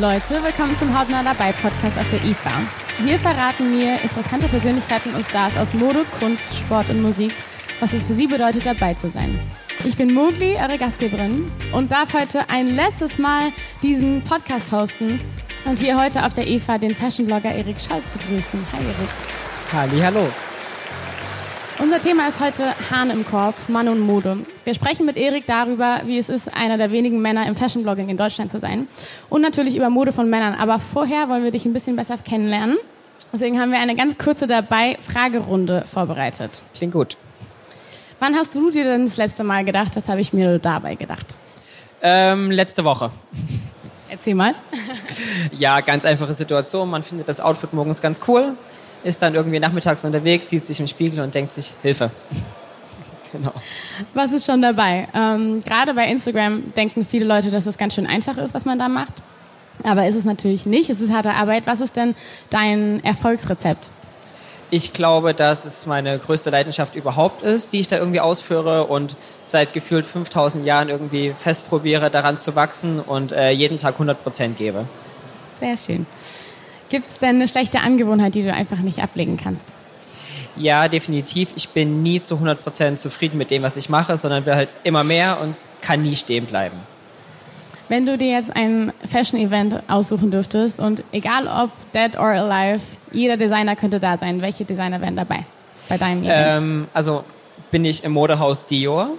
Leute, willkommen zum Hautnah dabei Podcast auf der IFA. Hier verraten mir interessante Persönlichkeiten und Stars aus Mode, Kunst, Sport und Musik, was es für sie bedeutet, dabei zu sein. Ich bin Mogli, eure Gastgeberin, und darf heute ein letztes Mal diesen Podcast hosten und hier heute auf der IFA den Fashionblogger Erik Scholz begrüßen. Hi Erik. Halli, hallo. Unser Thema ist heute Hahn im Korb, Mann und Mode. Wir sprechen mit Erik darüber, wie es ist, einer der wenigen Männer im Fashionblogging in Deutschland zu sein. Und natürlich über Mode von Männern. Aber vorher wollen wir dich ein bisschen besser kennenlernen. Deswegen haben wir eine ganz kurze dabei Fragerunde vorbereitet. Klingt gut. Wann hast du dir denn das letzte Mal gedacht? Was habe ich mir dabei gedacht? Ähm, letzte Woche. Erzähl mal. Ja, ganz einfache Situation. Man findet das Outfit morgens ganz cool ist dann irgendwie nachmittags unterwegs, sieht sich im Spiegel und denkt sich, Hilfe. genau. Was ist schon dabei? Ähm, Gerade bei Instagram denken viele Leute, dass es ganz schön einfach ist, was man da macht. Aber ist es natürlich nicht. Es ist harte Arbeit. Was ist denn dein Erfolgsrezept? Ich glaube, dass es meine größte Leidenschaft überhaupt ist, die ich da irgendwie ausführe und seit gefühlt 5000 Jahren irgendwie fest probiere, daran zu wachsen und äh, jeden Tag 100 Prozent gebe. Sehr schön. Gibt es denn eine schlechte Angewohnheit, die du einfach nicht ablegen kannst? Ja, definitiv. Ich bin nie zu 100% zufrieden mit dem, was ich mache, sondern will halt immer mehr und kann nie stehen bleiben. Wenn du dir jetzt ein Fashion-Event aussuchen dürftest und egal ob dead or alive, jeder Designer könnte da sein, welche Designer wären dabei bei deinem Event? Ähm, also bin ich im Modehaus Dior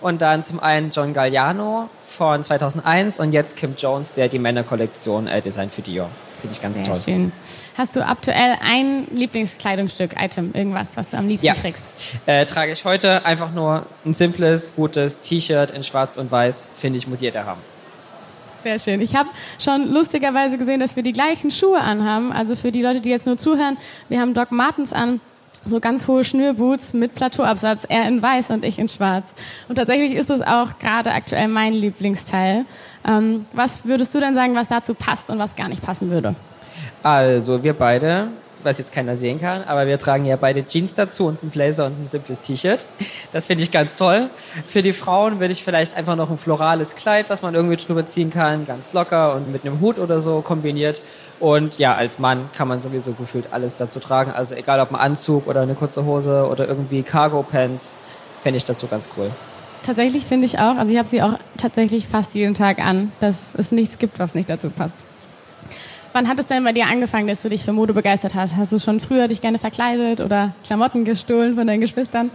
und dann zum einen John Galliano von 2001 und jetzt Kim Jones, der die Männerkollektion äh, designt für Dior. Finde ich ganz Sehr toll. Schön. Hast du aktuell ein Lieblingskleidungsstück, Item, irgendwas, was du am liebsten ja. trägst? Äh, trage ich heute einfach nur ein simples, gutes T-Shirt in schwarz und weiß. Finde ich, muss jeder haben. Sehr schön. Ich habe schon lustigerweise gesehen, dass wir die gleichen Schuhe anhaben. Also für die Leute, die jetzt nur zuhören, wir haben Doc Martens an so ganz hohe Schnürboots mit Plateauabsatz, er in weiß und ich in schwarz. Und tatsächlich ist das auch gerade aktuell mein Lieblingsteil. Ähm, was würdest du denn sagen, was dazu passt und was gar nicht passen würde? Also, wir beide, was jetzt keiner sehen kann, aber wir tragen ja beide Jeans dazu und einen Blazer und ein simples T-Shirt. Das finde ich ganz toll. Für die Frauen würde ich vielleicht einfach noch ein florales Kleid, was man irgendwie drüber ziehen kann, ganz locker und mit einem Hut oder so kombiniert. Und ja, als Mann kann man sowieso gefühlt alles dazu tragen. Also egal ob ein Anzug oder eine kurze Hose oder irgendwie Cargo-Pants, fände ich dazu ganz cool. Tatsächlich finde ich auch, also ich habe sie auch tatsächlich fast jeden Tag an, dass es nichts gibt, was nicht dazu passt. Wann hat es denn bei dir angefangen, dass du dich für Mode begeistert hast? Hast du schon früher dich gerne verkleidet oder Klamotten gestohlen von deinen Geschwistern?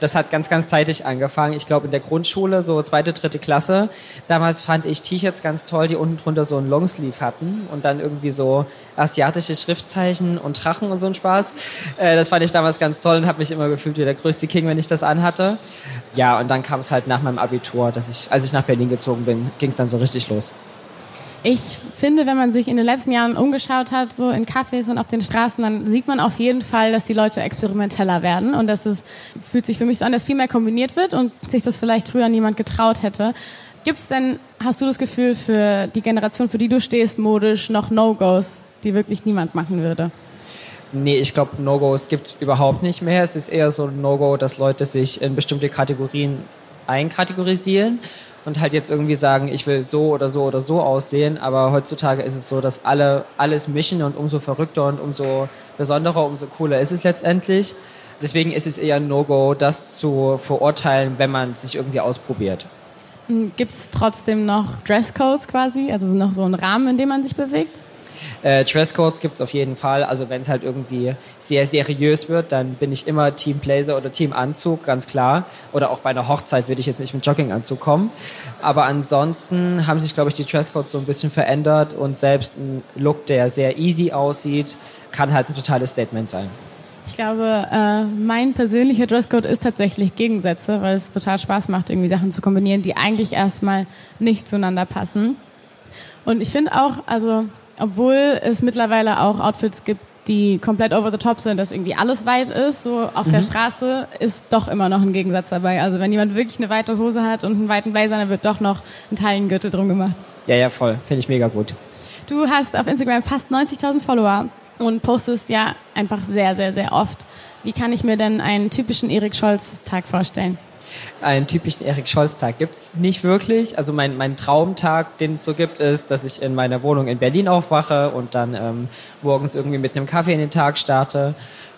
Das hat ganz, ganz zeitig angefangen. Ich glaube in der Grundschule, so zweite, dritte Klasse. Damals fand ich T-Shirts ganz toll, die unten drunter so einen Longsleeve hatten und dann irgendwie so asiatische Schriftzeichen und Drachen und so ein Spaß. Äh, das fand ich damals ganz toll und habe mich immer gefühlt wie der größte King, wenn ich das anhatte. Ja, und dann kam es halt nach meinem Abitur, dass ich, als ich nach Berlin gezogen bin, ging es dann so richtig los. Ich finde, wenn man sich in den letzten Jahren umgeschaut hat, so in Cafés und auf den Straßen, dann sieht man auf jeden Fall, dass die Leute experimenteller werden und dass es fühlt sich für mich so an, dass viel mehr kombiniert wird und sich das vielleicht früher niemand getraut hätte. Gibt es denn, hast du das Gefühl, für die Generation, für die du stehst, modisch noch No-Gos, die wirklich niemand machen würde? Nee, ich glaube, No-Gos gibt überhaupt nicht mehr. Es ist eher so ein No-Go, dass Leute sich in bestimmte Kategorien einkategorisieren und halt jetzt irgendwie sagen, ich will so oder so oder so aussehen. Aber heutzutage ist es so, dass alle alles mischen und umso verrückter und umso besonderer, umso cooler ist es letztendlich. Deswegen ist es eher ein No-Go, das zu verurteilen, wenn man sich irgendwie ausprobiert. Hm, Gibt es trotzdem noch Dresscodes quasi? Also noch so einen Rahmen, in dem man sich bewegt? Äh, Dresscodes gibt es auf jeden Fall. Also wenn es halt irgendwie sehr seriös wird, dann bin ich immer Team Blazer oder Team Anzug, ganz klar. Oder auch bei einer Hochzeit würde ich jetzt nicht mit Jogginganzug kommen. Aber ansonsten haben sich, glaube ich, die Dresscodes so ein bisschen verändert und selbst ein Look, der sehr easy aussieht, kann halt ein totales Statement sein. Ich glaube, äh, mein persönlicher Dresscode ist tatsächlich Gegensätze, weil es total Spaß macht, irgendwie Sachen zu kombinieren, die eigentlich erstmal nicht zueinander passen. Und ich finde auch, also obwohl es mittlerweile auch Outfits gibt, die komplett over the top sind, dass irgendwie alles weit ist, so auf mhm. der Straße, ist doch immer noch ein Gegensatz dabei. Also wenn jemand wirklich eine weite Hose hat und einen weiten Blazer, dann wird doch noch ein Teilengürtel drum gemacht. Ja, ja, voll. Finde ich mega gut. Du hast auf Instagram fast 90.000 Follower und postest ja einfach sehr, sehr, sehr oft. Wie kann ich mir denn einen typischen Erik Scholz-Tag vorstellen? Einen typischen Erik Scholz-Tag gibt es nicht wirklich. Also mein, mein Traumtag, den es so gibt, ist, dass ich in meiner Wohnung in Berlin aufwache und dann ähm, morgens irgendwie mit einem Kaffee in den Tag starte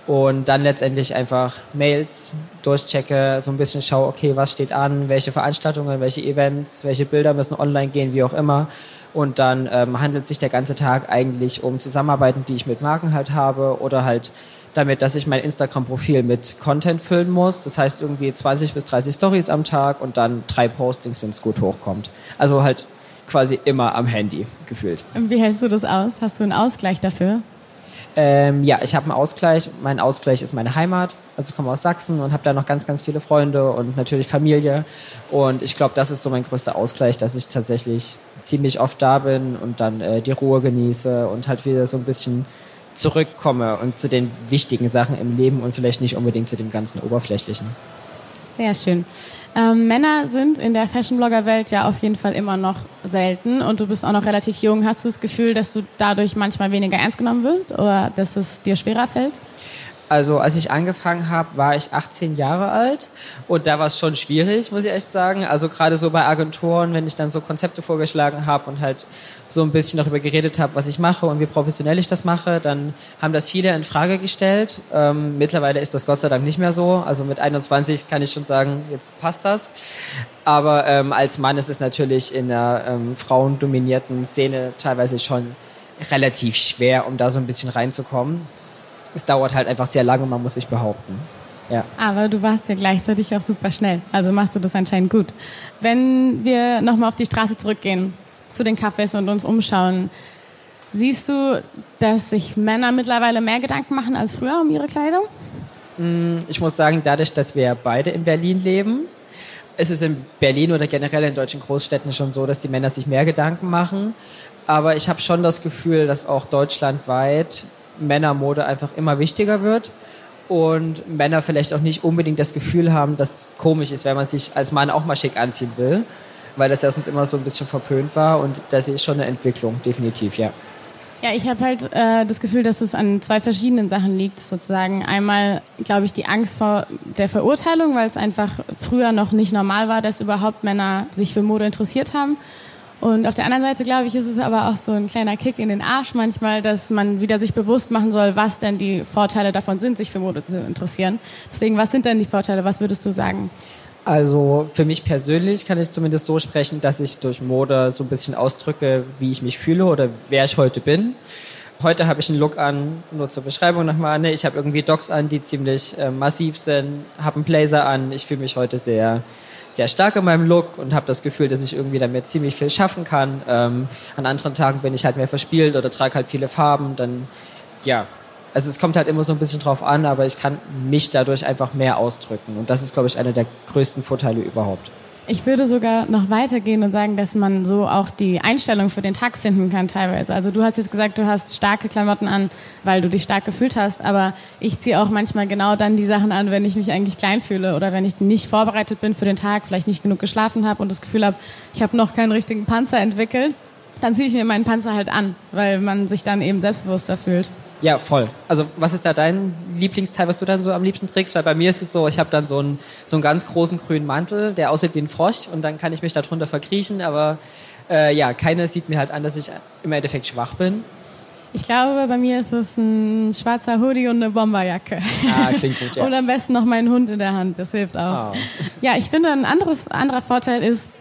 und dann letztendlich einfach Mails durchchecke, so ein bisschen schaue, okay, was steht an, welche Veranstaltungen, welche Events, welche Bilder müssen online gehen, wie auch immer. Und dann ähm, handelt sich der ganze Tag eigentlich um Zusammenarbeiten, die ich mit Marken halt habe oder halt damit, dass ich mein Instagram-Profil mit Content füllen muss. Das heißt irgendwie 20 bis 30 Stories am Tag und dann drei Postings, wenn es gut hochkommt. Also halt quasi immer am Handy gefühlt. Und wie hältst du das aus? Hast du einen Ausgleich dafür? Ähm, ja, ich habe einen Ausgleich. Mein Ausgleich ist meine Heimat. Also ich komme aus Sachsen und habe da noch ganz, ganz viele Freunde und natürlich Familie. Und ich glaube, das ist so mein größter Ausgleich, dass ich tatsächlich ziemlich oft da bin und dann äh, die Ruhe genieße und halt wieder so ein bisschen zurückkomme und zu den wichtigen Sachen im Leben und vielleicht nicht unbedingt zu dem ganzen Oberflächlichen. Sehr schön. Ähm, Männer sind in der Fashion-Blogger-Welt ja auf jeden Fall immer noch selten und du bist auch noch relativ jung. Hast du das Gefühl, dass du dadurch manchmal weniger ernst genommen wirst oder dass es dir schwerer fällt? Also als ich angefangen habe, war ich 18 Jahre alt und da war es schon schwierig, muss ich echt sagen. Also gerade so bei Agenturen, wenn ich dann so Konzepte vorgeschlagen habe und halt so ein bisschen darüber geredet habe, was ich mache und wie professionell ich das mache, dann haben das viele in Frage gestellt. Ähm, mittlerweile ist das Gott sei Dank nicht mehr so. Also mit 21 kann ich schon sagen, jetzt passt das. Aber ähm, als Mann ist es natürlich in einer ähm, frauendominierten Szene teilweise schon relativ schwer, um da so ein bisschen reinzukommen es dauert halt einfach sehr lange und man muss sich behaupten. Ja. Aber du warst ja gleichzeitig auch super schnell. Also machst du das anscheinend gut. Wenn wir nochmal auf die Straße zurückgehen, zu den Cafés und uns umschauen, siehst du, dass sich Männer mittlerweile mehr Gedanken machen als früher um ihre Kleidung? Mm, ich muss sagen, dadurch, dass wir beide in Berlin leben, ist es in Berlin oder generell in deutschen Großstädten schon so, dass die Männer sich mehr Gedanken machen. Aber ich habe schon das Gefühl, dass auch deutschlandweit Männermode einfach immer wichtiger wird und Männer vielleicht auch nicht unbedingt das Gefühl haben, dass es komisch ist, wenn man sich als Mann auch mal schick anziehen will, weil das erstens immer so ein bisschen verpönt war und das ist schon eine Entwicklung, definitiv, ja. Ja, ich habe halt äh, das Gefühl, dass es an zwei verschiedenen Sachen liegt, sozusagen. Einmal, glaube ich, die Angst vor der Verurteilung, weil es einfach früher noch nicht normal war, dass überhaupt Männer sich für Mode interessiert haben. Und auf der anderen Seite, glaube ich, ist es aber auch so ein kleiner Kick in den Arsch manchmal, dass man wieder sich bewusst machen soll, was denn die Vorteile davon sind, sich für Mode zu interessieren. Deswegen, was sind denn die Vorteile? Was würdest du sagen? Also für mich persönlich kann ich zumindest so sprechen, dass ich durch Mode so ein bisschen ausdrücke, wie ich mich fühle oder wer ich heute bin. Heute habe ich einen Look an, nur zur Beschreibung nochmal. Ne? Ich habe irgendwie Docks an, die ziemlich äh, massiv sind, habe einen Blazer an. Ich fühle mich heute sehr sehr stark in meinem Look und habe das Gefühl, dass ich irgendwie damit ziemlich viel schaffen kann. Ähm, an anderen Tagen bin ich halt mehr verspielt oder trage halt viele Farben. Dann, ja, also es kommt halt immer so ein bisschen drauf an, aber ich kann mich dadurch einfach mehr ausdrücken. Und das ist, glaube ich, einer der größten Vorteile überhaupt. Ich würde sogar noch weitergehen und sagen, dass man so auch die Einstellung für den Tag finden kann teilweise. Also du hast jetzt gesagt, du hast starke Klamotten an, weil du dich stark gefühlt hast, aber ich ziehe auch manchmal genau dann die Sachen an, wenn ich mich eigentlich klein fühle oder wenn ich nicht vorbereitet bin für den Tag, vielleicht nicht genug geschlafen habe und das Gefühl habe, ich habe noch keinen richtigen Panzer entwickelt, dann ziehe ich mir meinen Panzer halt an, weil man sich dann eben selbstbewusster fühlt. Ja, voll. Also was ist da dein Lieblingsteil, was du dann so am liebsten trägst? Weil bei mir ist es so, ich habe dann so einen, so einen ganz großen grünen Mantel, der aussieht wie ein Frosch und dann kann ich mich darunter verkriechen, aber äh, ja, keiner sieht mir halt an, dass ich im Endeffekt schwach bin. Ich glaube, bei mir ist es ein schwarzer Hoodie und eine Bomberjacke. Ah, klingt gut, ja. und am besten noch meinen Hund in der Hand, das hilft auch. Oh. Ja, ich finde, ein anderes, anderer Vorteil ist,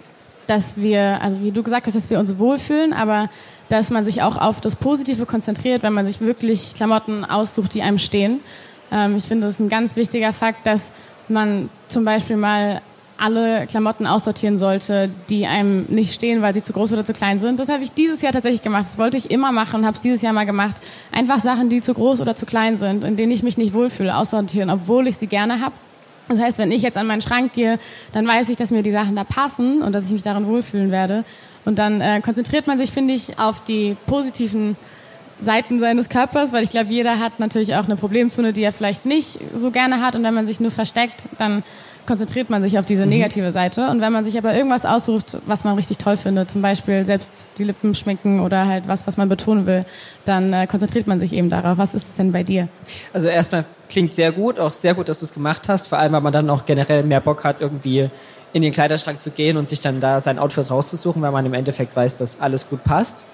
dass wir, also wie du gesagt hast, dass wir uns wohlfühlen, aber dass man sich auch auf das Positive konzentriert, wenn man sich wirklich Klamotten aussucht, die einem stehen. Ähm, ich finde, das ist ein ganz wichtiger Fakt, dass man zum Beispiel mal alle Klamotten aussortieren sollte, die einem nicht stehen, weil sie zu groß oder zu klein sind. Das habe ich dieses Jahr tatsächlich gemacht. Das wollte ich immer machen und habe es dieses Jahr mal gemacht. Einfach Sachen, die zu groß oder zu klein sind, in denen ich mich nicht wohlfühle, aussortieren, obwohl ich sie gerne habe. Das heißt, wenn ich jetzt an meinen Schrank gehe, dann weiß ich, dass mir die Sachen da passen und dass ich mich darin wohlfühlen werde. Und dann äh, konzentriert man sich, finde ich, auf die positiven Seiten seines Körpers, weil ich glaube, jeder hat natürlich auch eine Problemzone, die er vielleicht nicht so gerne hat. Und wenn man sich nur versteckt, dann konzentriert man sich auf diese mhm. negative Seite. Und wenn man sich aber irgendwas aussucht, was man richtig toll findet, zum Beispiel selbst die Lippen schminken oder halt was, was man betonen will, dann äh, konzentriert man sich eben darauf. Was ist es denn bei dir? Also erstmal klingt sehr gut, auch sehr gut, dass du es gemacht hast. Vor allem, weil man dann auch generell mehr Bock hat, irgendwie in den Kleiderschrank zu gehen und sich dann da sein Outfit rauszusuchen, weil man im Endeffekt weiß, dass alles gut passt.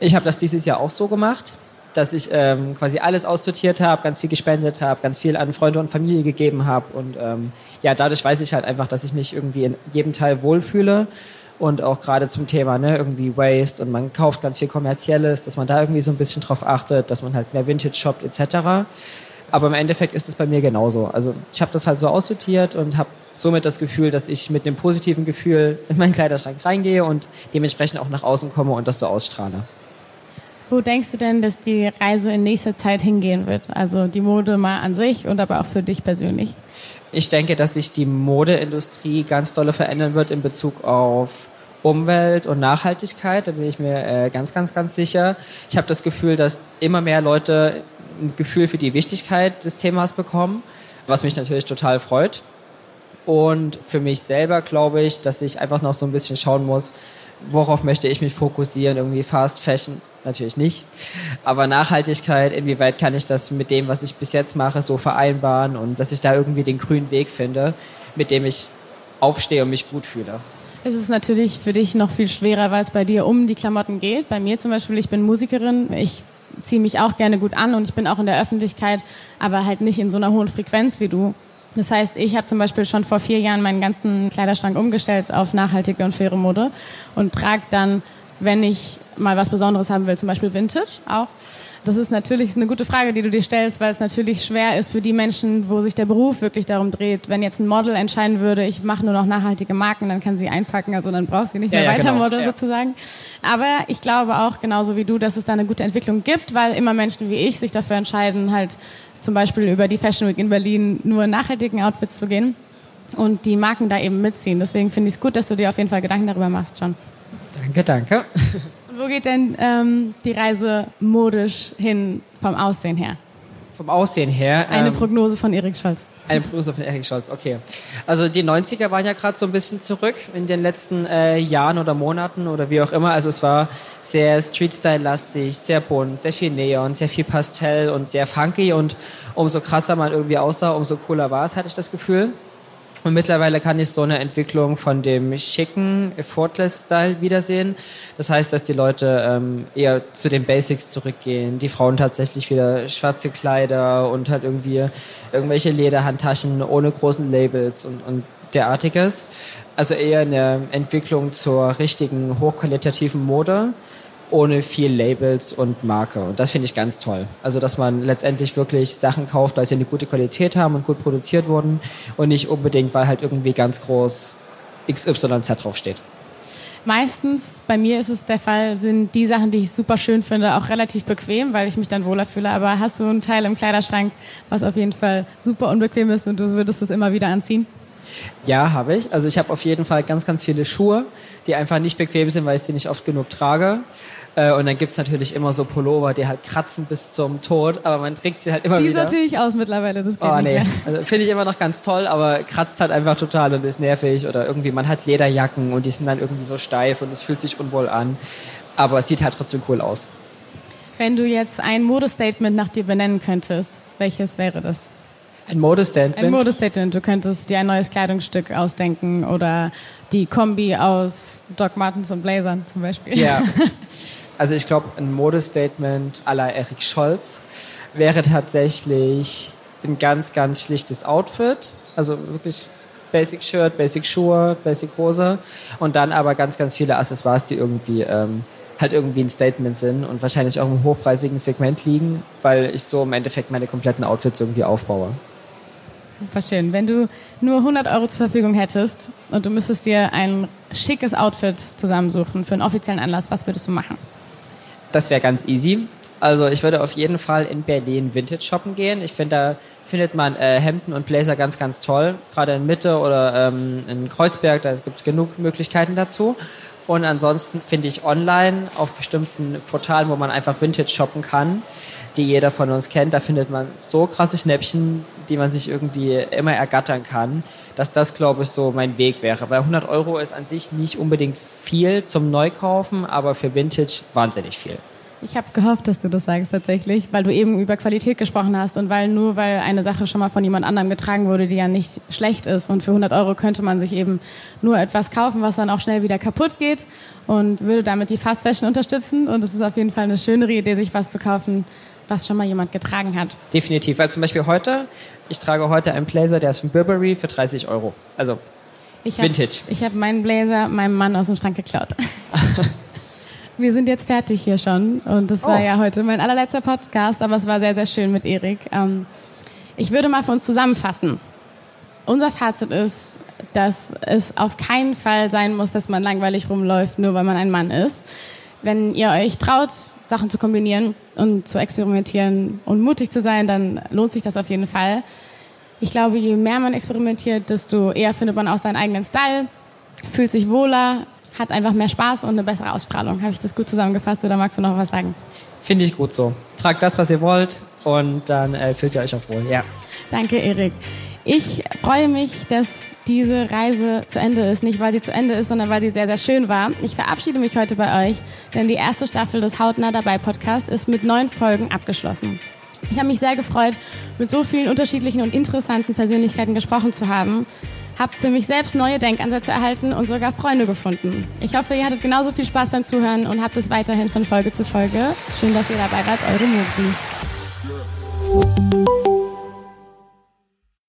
Ich habe das dieses Jahr auch so gemacht, dass ich ähm, quasi alles aussortiert habe, ganz viel gespendet habe, ganz viel an Freunde und Familie gegeben habe und ähm, ja, dadurch weiß ich halt einfach, dass ich mich irgendwie in jedem Teil wohlfühle und auch gerade zum Thema ne, irgendwie Waste und man kauft ganz viel kommerzielles, dass man da irgendwie so ein bisschen drauf achtet, dass man halt mehr Vintage shoppt etc. Aber im Endeffekt ist es bei mir genauso. Also ich habe das halt so aussortiert und habe somit das Gefühl, dass ich mit dem positiven Gefühl in meinen Kleiderschrank reingehe und dementsprechend auch nach außen komme und das so ausstrahle. Wo denkst du denn, dass die Reise in nächster Zeit hingehen wird? Also die Mode mal an sich und aber auch für dich persönlich? Ich denke, dass sich die Modeindustrie ganz dolle verändern wird in Bezug auf Umwelt und Nachhaltigkeit. Da bin ich mir äh, ganz, ganz, ganz sicher. Ich habe das Gefühl, dass immer mehr Leute ein Gefühl für die Wichtigkeit des Themas bekommen, was mich natürlich total freut. Und für mich selber glaube ich, dass ich einfach noch so ein bisschen schauen muss, worauf möchte ich mich fokussieren? Irgendwie Fast Fashion natürlich nicht. Aber Nachhaltigkeit, inwieweit kann ich das mit dem, was ich bis jetzt mache, so vereinbaren und dass ich da irgendwie den grünen Weg finde, mit dem ich aufstehe und mich gut fühle. Es ist natürlich für dich noch viel schwerer, weil es bei dir um die Klamotten geht. Bei mir zum Beispiel, ich bin Musikerin, ich ziehe mich auch gerne gut an und ich bin auch in der Öffentlichkeit, aber halt nicht in so einer hohen Frequenz wie du. Das heißt, ich habe zum Beispiel schon vor vier Jahren meinen ganzen Kleiderschrank umgestellt auf nachhaltige und faire Mode und trage dann, wenn ich mal was Besonderes haben will, zum Beispiel Vintage auch. Das ist natürlich eine gute Frage, die du dir stellst, weil es natürlich schwer ist für die Menschen, wo sich der Beruf wirklich darum dreht. Wenn jetzt ein Model entscheiden würde, ich mache nur noch nachhaltige Marken, dann kann sie einpacken, also dann brauchst du nicht mehr ja, weiter genau. modeln ja. sozusagen. Aber ich glaube auch, genauso wie du, dass es da eine gute Entwicklung gibt, weil immer Menschen wie ich sich dafür entscheiden, halt zum Beispiel über die Fashion Week in Berlin nur in nachhaltigen Outfits zu gehen und die Marken da eben mitziehen. Deswegen finde ich es gut, dass du dir auf jeden Fall Gedanken darüber machst, John. Danke, danke. Und wo geht denn ähm, die Reise modisch hin vom Aussehen her? Vom Aussehen her. Eine ähm, Prognose von Erik Scholz. Eine Prognose von Erik Scholz, okay. Also die 90er waren ja gerade so ein bisschen zurück in den letzten äh, Jahren oder Monaten oder wie auch immer. Also es war sehr Street-Style-lastig, sehr bunt, sehr viel Neon, sehr viel Pastell und sehr funky und umso krasser man irgendwie aussah, umso cooler war es, hatte ich das Gefühl. Und mittlerweile kann ich so eine Entwicklung von dem schicken Effortless-Style wiedersehen. Das heißt, dass die Leute ähm, eher zu den Basics zurückgehen. Die Frauen tatsächlich wieder schwarze Kleider und halt irgendwie irgendwelche Lederhandtaschen ohne großen Labels und, und derartiges. Also eher eine Entwicklung zur richtigen hochqualitativen Mode ohne viel Labels und Marke. Und das finde ich ganz toll. Also, dass man letztendlich wirklich Sachen kauft, weil sie eine gute Qualität haben und gut produziert wurden und nicht unbedingt, weil halt irgendwie ganz groß XYZ draufsteht. Meistens, bei mir ist es der Fall, sind die Sachen, die ich super schön finde, auch relativ bequem, weil ich mich dann wohler fühle. Aber hast du ein Teil im Kleiderschrank, was auf jeden Fall super unbequem ist und du würdest es immer wieder anziehen? Ja, habe ich. Also ich habe auf jeden Fall ganz, ganz viele Schuhe, die einfach nicht bequem sind, weil ich sie nicht oft genug trage. Äh, und dann gibt es natürlich immer so Pullover, die halt kratzen bis zum Tod, aber man trägt sie halt immer die wieder. Die natürlich aus mittlerweile, das geht oh, nee. Also, Finde ich immer noch ganz toll, aber kratzt halt einfach total und ist nervig. Oder irgendwie, man hat Lederjacken und die sind dann irgendwie so steif und es fühlt sich unwohl an. Aber es sieht halt trotzdem cool aus. Wenn du jetzt ein Modestatement nach dir benennen könntest, welches wäre das? Ein Modestatement? Ein Modestatement. Du könntest dir ein neues Kleidungsstück ausdenken oder die Kombi aus Doc Martens und Blazern zum Beispiel. Ja. Also ich glaube, ein Modestatement à la Eric Scholz wäre tatsächlich ein ganz, ganz schlichtes Outfit. Also wirklich Basic Shirt, Basic Schuhe, Basic Hose und dann aber ganz, ganz viele Accessoires, die irgendwie ähm, halt irgendwie ein Statement sind und wahrscheinlich auch im hochpreisigen Segment liegen, weil ich so im Endeffekt meine kompletten Outfits irgendwie aufbaue. Super schön. Wenn du nur 100 Euro zur Verfügung hättest und du müsstest dir ein schickes Outfit zusammensuchen für einen offiziellen Anlass, was würdest du machen? Das wäre ganz easy. Also ich würde auf jeden Fall in Berlin Vintage shoppen gehen. Ich finde, da findet man äh, Hemden und Blazer ganz, ganz toll. Gerade in Mitte oder ähm, in Kreuzberg, da gibt es genug Möglichkeiten dazu. Und ansonsten finde ich online auf bestimmten Portalen, wo man einfach Vintage shoppen kann, die jeder von uns kennt, da findet man so krasse Schnäppchen, die man sich irgendwie immer ergattern kann, dass das, glaube ich, so mein Weg wäre. Weil 100 Euro ist an sich nicht unbedingt viel zum Neukaufen, aber für Vintage wahnsinnig viel. Ich habe gehofft, dass du das sagst tatsächlich, weil du eben über Qualität gesprochen hast und weil nur weil eine Sache schon mal von jemand anderem getragen wurde, die ja nicht schlecht ist und für 100 Euro könnte man sich eben nur etwas kaufen, was dann auch schnell wieder kaputt geht und würde damit die Fast Fashion unterstützen und es ist auf jeden Fall eine schönere Idee, sich was zu kaufen, was schon mal jemand getragen hat. Definitiv, weil zum Beispiel heute, ich trage heute einen Blazer, der ist von Burberry für 30 Euro, also ich hab, Vintage. Ich habe meinen Blazer meinem Mann aus dem Schrank geklaut. Wir sind jetzt fertig hier schon und das war oh. ja heute mein allerletzter Podcast, aber es war sehr, sehr schön mit Erik. Ähm, ich würde mal für uns zusammenfassen. Unser Fazit ist, dass es auf keinen Fall sein muss, dass man langweilig rumläuft, nur weil man ein Mann ist. Wenn ihr euch traut, Sachen zu kombinieren und zu experimentieren und mutig zu sein, dann lohnt sich das auf jeden Fall. Ich glaube, je mehr man experimentiert, desto eher findet man auch seinen eigenen Style, fühlt sich wohler, hat einfach mehr Spaß und eine bessere Ausstrahlung. Habe ich das gut zusammengefasst oder magst du noch was sagen? Finde ich gut so. Tragt das, was ihr wollt und dann äh, fühlt ihr euch auch wohl. Ja. Danke, Erik. Ich freue mich, dass diese Reise zu Ende ist. Nicht, weil sie zu Ende ist, sondern weil sie sehr, sehr schön war. Ich verabschiede mich heute bei euch, denn die erste Staffel des Hautnah dabei Podcast ist mit neun Folgen abgeschlossen. Ich habe mich sehr gefreut, mit so vielen unterschiedlichen und interessanten Persönlichkeiten gesprochen zu haben habe für mich selbst neue Denkansätze erhalten und sogar Freunde gefunden. Ich hoffe, ihr hattet genauso viel Spaß beim Zuhören und habt es weiterhin von Folge zu Folge. Schön, dass ihr dabei wart, eure Mobi.